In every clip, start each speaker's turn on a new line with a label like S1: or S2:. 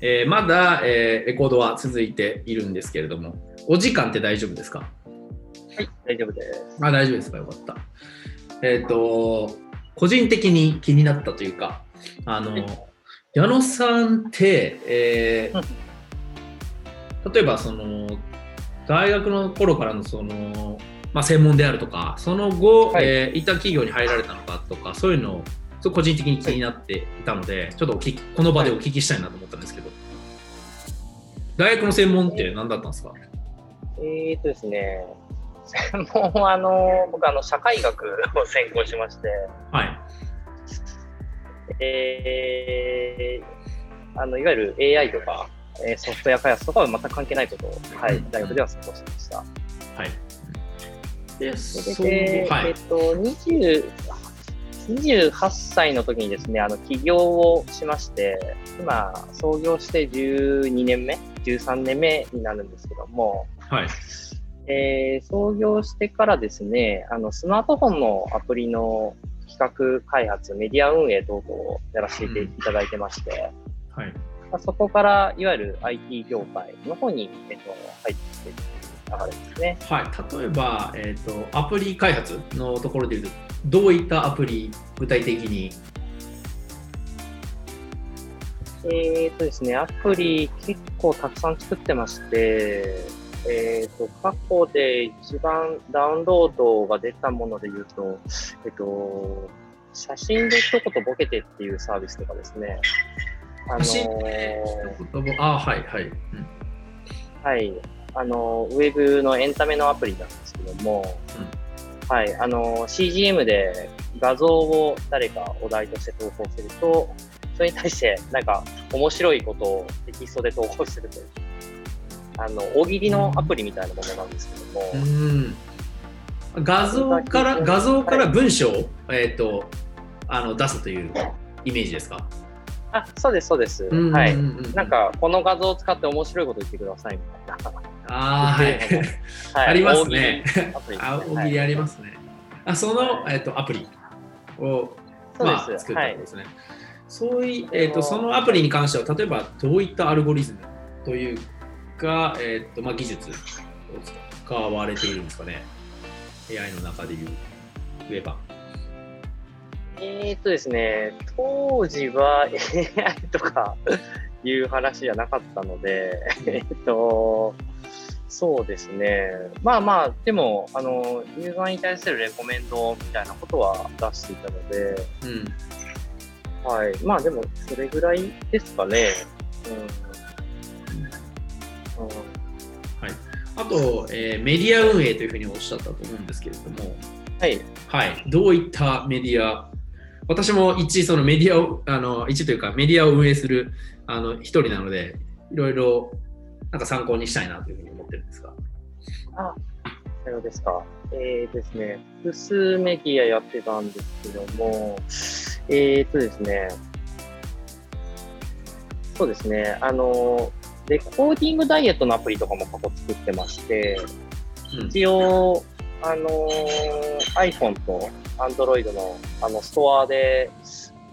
S1: えーまだ、えーレコードは続いているんですけれども、お時間って大丈夫ですか？
S2: はい、大丈夫です。
S1: あ大丈夫ですか？よかった。えっ、と、個人的に気になったというか、あの、
S2: はい。
S1: 矢野さんって、えー
S2: うん
S1: 例えばその、大学の頃からのその、まあ、専門であるとか、その後、
S2: はい。
S1: えー一旦企業に入られたのかとか、そういうのを、個人的に気になっていたので、ちょっとおこの場でお聞きしたいなと思ったんですけど、大学の専門って何だったんですか？
S2: えーとですね、専門はあの、僕あの、社会学を専攻しまして、
S1: はい。
S2: えー、あの、いわゆる AI とか、えーソフトウェア開発とかは全く関係ないことを、はい
S1: うん、
S2: 大学では専攻してました。
S1: はい。で、そ
S2: で、
S1: はい
S2: えっ。と、20 28歳の時にですね、あの、起業をしまして、今、創業して12年目、13年目になるんですけども、
S1: はい。
S2: えー創業してからですね、あの、スマートフォンのアプリの企画開発、メディア運営等々をやらせていただいてまして、
S1: はい。
S2: まあそこからいわゆる IT 業界の方に、えっと、入っていく流れですね。
S1: はい、例えば、えーと、アプリ開発のところでいうと、どういったアプリ、具体的に。
S2: えっ、とですね、アプリ結構たくさん作ってまして、えっ、と、過去で一番ダウンロードが出たもので言うと、えっ、と、写真で一言ボケてっていうサービスとかですね。あのー
S1: あ、はい、はい。うん
S2: はい。あの、ウェブのエンタメのアプリなんですけども、はい。あの、CGM で画像を誰かお題として投稿すると、それに対してなんか面白いことをテキストで投稿するという、あの、大喜利のアプリみたいなものなんですけども、
S1: うん。画像から画像から文章を、えー、とあの出すというイメージですか、
S2: あ、そうです、そうです。
S1: うんうんうん
S2: はい。なんか、この画像を使って面白いこと言ってくださいみたいな。
S1: あーはい。
S2: はい、
S1: ありますね。
S2: 大喜利
S1: あ大喜利ありますね、あその、えー、とアプリを、
S2: そう
S1: まあ。作った
S2: はい
S1: わけですね、そういえー、とそのアプリに関しては例えばどういったアルゴリズムというか、えーとまあ、技術を使われているんですかね。AI の中でいう言えば
S2: えーっとですね、当時は AI とかいう話じゃなかったので、えっと、そうですね。まあまあ、でも、あの、ユーザーに対するレコメンドみたいなことは出していたので、
S1: うん
S2: はい。まあでも、それぐらいですかね。うん。うん
S1: あと、えーメディア運営というふうにおっしゃったと思うんですけれども、
S2: はい。
S1: はい、どういったメディア、私も一そのメディアを、あの一というかメディアを運営するあの一人なので、いろいろなんか参考にしたいなというふうに思ってるんですが。
S2: あ、そうですか。えーですね、複数メディアやってたんですけども、えーとですね、そうですね、あの、レコーディングダイエットのアプリとかも過去作ってまして、
S1: うん。
S2: 一応、あの iPhone と Android のあのストアで、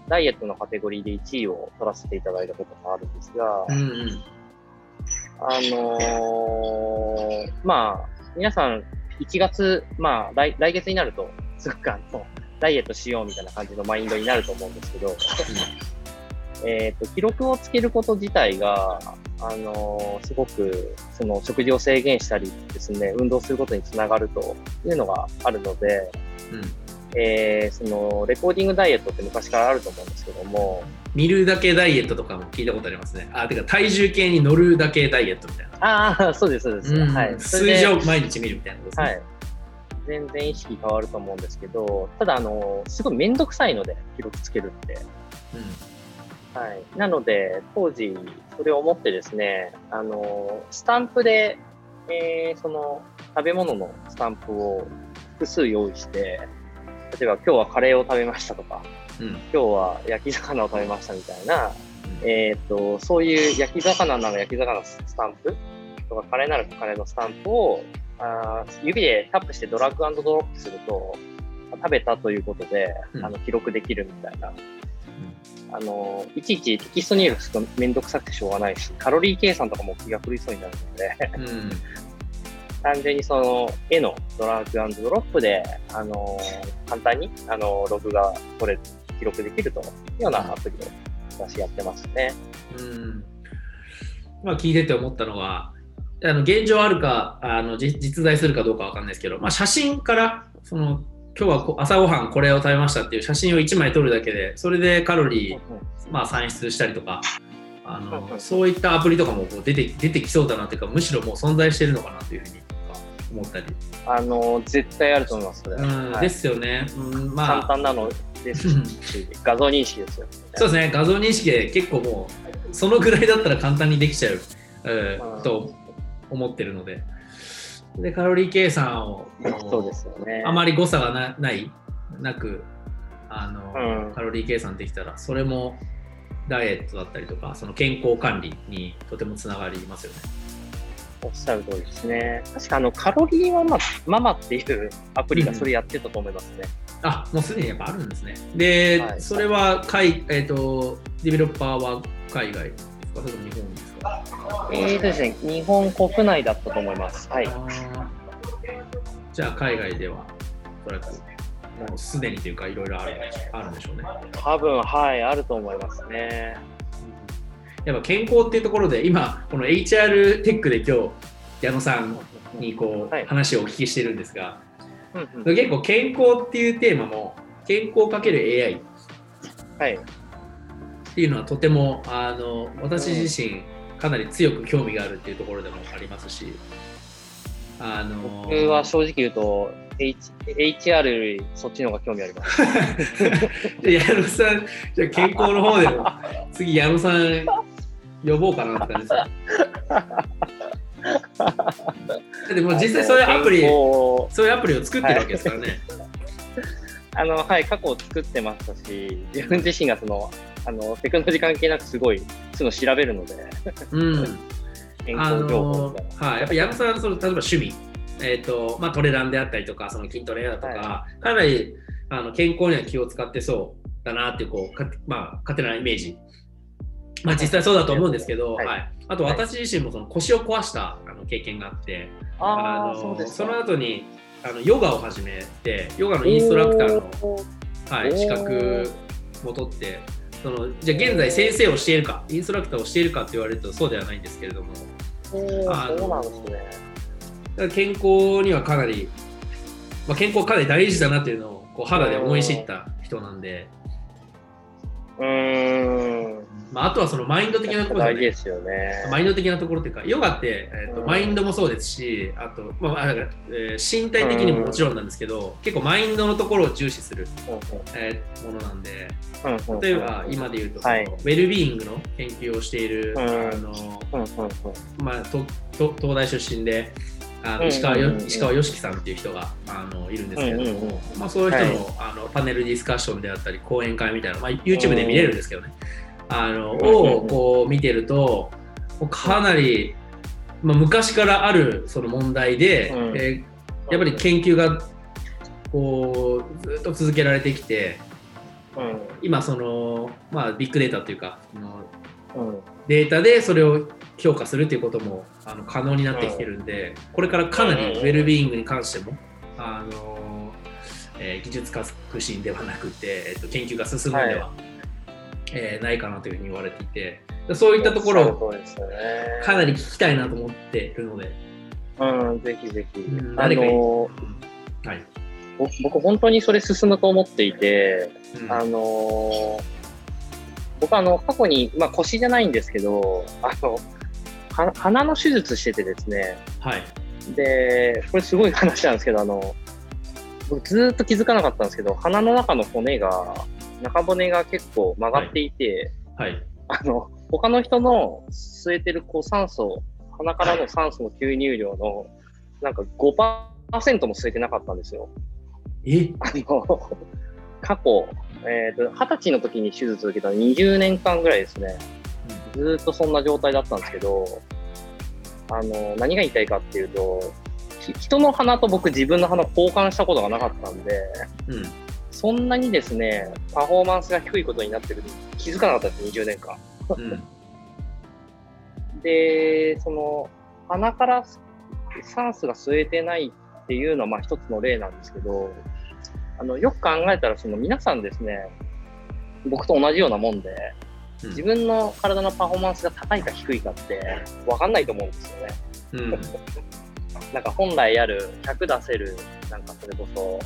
S2: ダイエットのカテゴリーで1位を取らせていただいたこともあるんですが、
S1: うんうん。
S2: あのーまあ、皆さん、1月、まあ来、来月になると、すごくあの、ダイエットしようみたいな感じのマインドになると思うんですけど、えっと、記録をつけること自体が、あのーすごく、その、食事を制限したりですね、運動することにつながるというのがあるので、
S1: うん
S2: えーその、レコーディングダイエットって昔からあると思うんですけども、
S1: 見るだけダイエットとかも聞いたことありますね。あ、てか体重計に乗るだけダイエットみたいな。
S2: ああ、そうです、そうです。
S1: うん
S2: はい。そ
S1: 数字を毎日見るみたいなことですね。
S2: はい。全然意識変わると思うんですけど、ただ、あの、すごいめんどくさいので、記録つけるって。はい。なので、当時、それを思ってですね、あの、スタンプで、えーその、食べ物のスタンプを複数用意して、例えば今日はカレーを食べましたとか、
S1: うん。うん。
S2: 今日は焼き魚を食べましたみたいな、えっ、と、そういう焼き魚なら焼き魚のスタンプとか、カレーならカレーのスタンプを、あー指でタップしてドラッグアンドドロップすると、食べたということで、
S1: うん
S2: あの記録できるみたいな。あの、いちいちテキスト入力するとめんどくさくてしょうがないし、カロリー計算とかも気が狂いそうになるので、
S1: うん。
S2: 単純にその絵のドラッグドロップで、あの簡単に、あのログが取れ、記録できるというようなアプリを私やってますね。
S1: うん。まあ聞いてて思ったのは、あの現状あるかあのじ実在するかどうかわかんないですけど、まあ、写真からその今日はこ朝ごはんこれを食べましたっていう写真を1枚撮るだけでそれでカロリー、まあ、算出したりとかあのそういったアプリとかもこう出て出てきそうだなっていうかむしろもう存在してるのかなというふうに思ったり、
S2: あの絶対あると思います、それ。
S1: うん
S2: はい。
S1: ですよね、うん、まあ。
S2: 簡単なのです画像認識ですよ、ね。
S1: そうですね。画像認識で結構もうそのぐらいだったら簡単にできちゃう、うん
S2: うん。
S1: と思ってるのででカロリー計算を
S2: そうですよね。
S1: あまり誤差がなないなくあの、
S2: うん
S1: カロリー計算できたらそれもダイエットだったりとかその健康管理にとてもつながりますよね。
S2: おっしゃる通りですね。確かあのカロリーは、ま、ママっていうアプリがそれやってたと思いますね。
S1: あもうすでにやっぱあるんですね。で、
S2: はい
S1: それは海、えー、とディベロッパーは海外ですか？それとも日本？ですか
S2: えーとですね、日本国内だったと思います。はい。
S1: じゃあ海外ではおそらくもうすでにというかいろいろあるあるんでしょうね。
S2: 多分、はい、あると思いますね。
S1: やっぱ健康っていうところで今この HR テックで今日矢野さんにこう、
S2: はい
S1: 話をお聞きしてるんですが
S2: うんうん
S1: 結構健康っていうテーマも健康かける AI っ
S2: はい。
S1: ていうのはとてもあの私自身かなり強く興味があるっていうところでもありますしあの
S2: 僕は正直言うと、H、HR よりそっちの方が興味あります。
S1: じゃあ矢野さんじゃあ健康の方でも次矢野さん呼ぼうかなって感じですよだってもう実際そういうアプリそういうアプリを作ってるわけですからね。
S2: あの、はい、過去を作ってましたし、自分自身がその、あの、テクノロジー関係なくすごい、そういうの調べるので、
S1: うん。
S2: 健
S1: あ
S2: 康情報
S1: の
S2: みたいな。
S1: はい、やっぱ矢野さんその例えば趣味、えーとまあ、トレランであったりとかその筋トレだとか、
S2: は
S1: かなりあの健康には気を使ってそうだなっていうこうか、まあ、勝手なイメージ、まあ、実際そうだと思うんですけど、
S2: はい。
S1: はい。あと私自身もその腰を壊したあの経験があって
S2: ああ、
S1: の
S2: そ
S1: の後にあのヨガを始めてヨガのインストラクターの、はい、資格も取ってそのじゃあ現在先生をしているかインストラクターをしているかって言われるとそうではないんですけれどもあの
S2: ね。
S1: 健康にはかなり、まあ、健康かなり大事だなっていうのをこう肌で思い知った人なんで、
S2: うーん。
S1: まあ、あとはそのマインド的なところ
S2: 大
S1: で
S2: 事ですよね。
S1: マインド的なところっていうかヨガって、えーと
S2: うん。
S1: マインドもそうですしあと、まあえー身体的にももちろんなんですけど、結構マインドのところを重視する、えーものなんで。例えば今で言うと
S2: はい。
S1: ウェルビーイングの研究をしている、
S2: うん。
S1: あのまあ、とと東大出身であの石川よ石川良樹さんっていう人があのいるんですけれども、まあ、そういう人の,、あのパネルディスカッションであったり講演会みたいな、まあ、YouTube で見れるんですけどね、あのをこう見てるとかなり、まあ、昔からあるその問題で、
S2: うん。
S1: えーやっぱり研究がこうずっと続けられてきて
S2: うん。
S1: 今その、まあ、ビッグデータというかその
S2: うん。
S1: データでそれを評価するっていうこともあの可能になってきてるんで、これからかなりウェルビーイングに関しても、あのえー技術革新ではなくて、えっと研究が進むのでは、えーないかなというふうに言われていてそういったところを。かなり聞きたいなと思っているので、
S2: うん、ぜひぜひ。
S1: 誰かはい。
S2: ぼ僕本当にそれ進むと思っていて、
S1: うん。
S2: あの僕あの過去に、まあ、腰じゃないんですけどあのは鼻の手術しててですね。
S1: はい。
S2: でこれすごい話なんですけどあの僕ずーっと気づかなかったんですけど鼻の中の骨が中骨が結構曲がっていて、
S1: はい。
S2: あの他の人の吸えてるこう酸素鼻からの酸素の吸入量のなんか5%も吸えてなかったんですよ。
S1: え？
S2: あの、過去、えっ、と、20歳の時に手術を受けた20年間ぐらいですね。ずーっとそんな状態だったんですけど、あの、何が言いたいかっていうと、ひ人の鼻と僕自分の鼻を交換したことがなかったんで、
S1: うん
S2: そんなにですね、パフォーマンスが低いことになってる気づかなかったです、20年間。
S1: うん。
S2: で、その、鼻から酸素が吸えてないっていうのは、まあ一つの例なんですけど、あの、よく考えたら、その皆さんですね、僕と同じようなもんで、
S1: うん
S2: 自分の体のパフォーマンスが高いか低いかって分かんないと思うんですよね。
S1: うん。
S2: なんか本来ある100出せる、なんかそれこそ、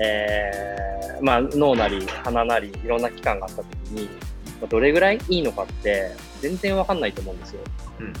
S2: えー、まあ脳なり鼻なりいろんな器官があった時に、まあどれぐらいいいのかって全然わかんないと思うんですよ。
S1: うん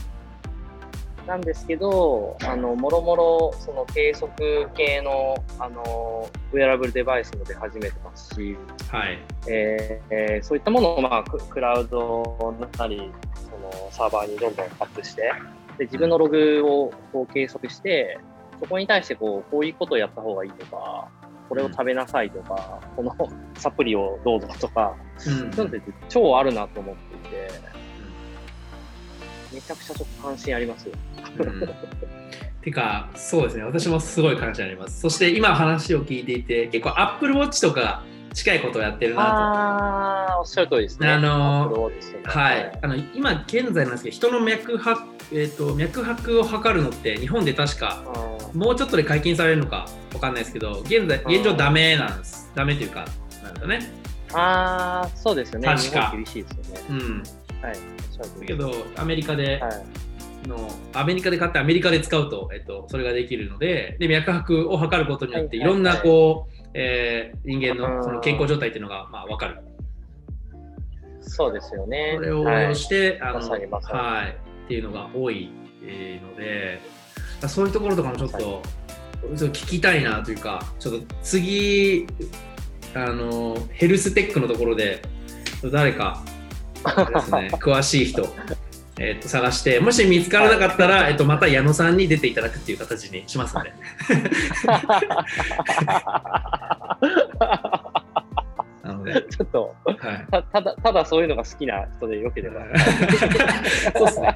S2: なんですけど、あの、もろもろ、その計測系の、あの、ウェアラブルデバイスも出始めてますし、
S1: はい。
S2: えーえーそういったものを、まあ、ククラウドなり、そのサーバーにどんどんアップして、で自分のログをこう計測して、そこに対してこうこういうことをやった方がいいとか、これを食べなさいとか、このサプリをどうぞとか、
S1: うん。
S2: そういうのって超あるなと思っていて、めちゃくちゃちょっと関心ありますよ。
S1: うんてか、そうですね、私もすごい感謝あります。そして今話を聞いていて、結構 Apple Watch とか近いことをやってるな
S2: あー、おっしゃる通りですね。
S1: あの。はい。あの今現在なんですけど、人の脈拍、えっ、と脈拍を測るのって日本で確か
S2: うん
S1: もうちょっとで解禁されるのかわかんないですけど、現在現状ダメなんです。ダメというか、なんだね。
S2: あー、そうですよね。
S1: 確か
S2: 厳しいですよね。
S1: うん。
S2: はい。
S1: だけどアメリカで、
S2: はい。
S1: のアメリカで買ってアメリカで使うと、えっと、それができるのでで脈拍を測ることによってい
S2: はいはい
S1: ろんなこう、えー人間
S2: うん
S1: のその健康状態っていうのが、まあ、分かる。
S2: そうですよね。
S1: それを応
S2: はい
S1: 用して、あの
S2: まま
S1: はい、っていうのが多いえーのでそういうところとかもちょっと,、聞きたいなというかちょっと次あのヘルステックのところで誰かですね詳しい人えっと探してもし見つからなかったら、えっと、また矢野さんに出ていただくっていう形にしますので。なので、
S2: ちょっと
S1: はい、
S2: たただただそういうのが好きな人でよければ。
S1: そうですね。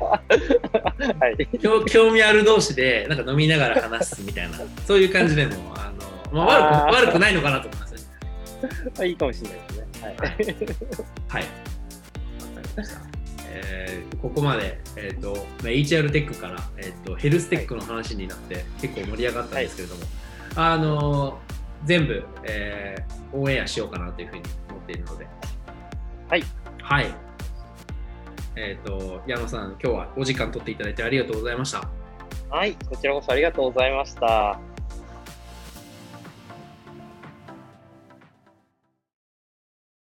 S2: はい。
S1: 興興味ある同士でなんか飲みながら話すみたいなそういう感じでもあの、まあ、悪く悪くないのかなと思いますね。
S2: いいかもしれないですね。はい。
S1: はい。ました。えーここまで、えーとまあ、HR テックから、えー、とヘルステックの話になって結構盛り上がったんですけれども、あの全部、えーオンエアしようかなというふうに思っているので。
S2: はい。
S1: はい。えっ、と、矢野さん、今日はお時間取っていただいてありがとうございました。
S2: はい。こちらこそありがとうございました。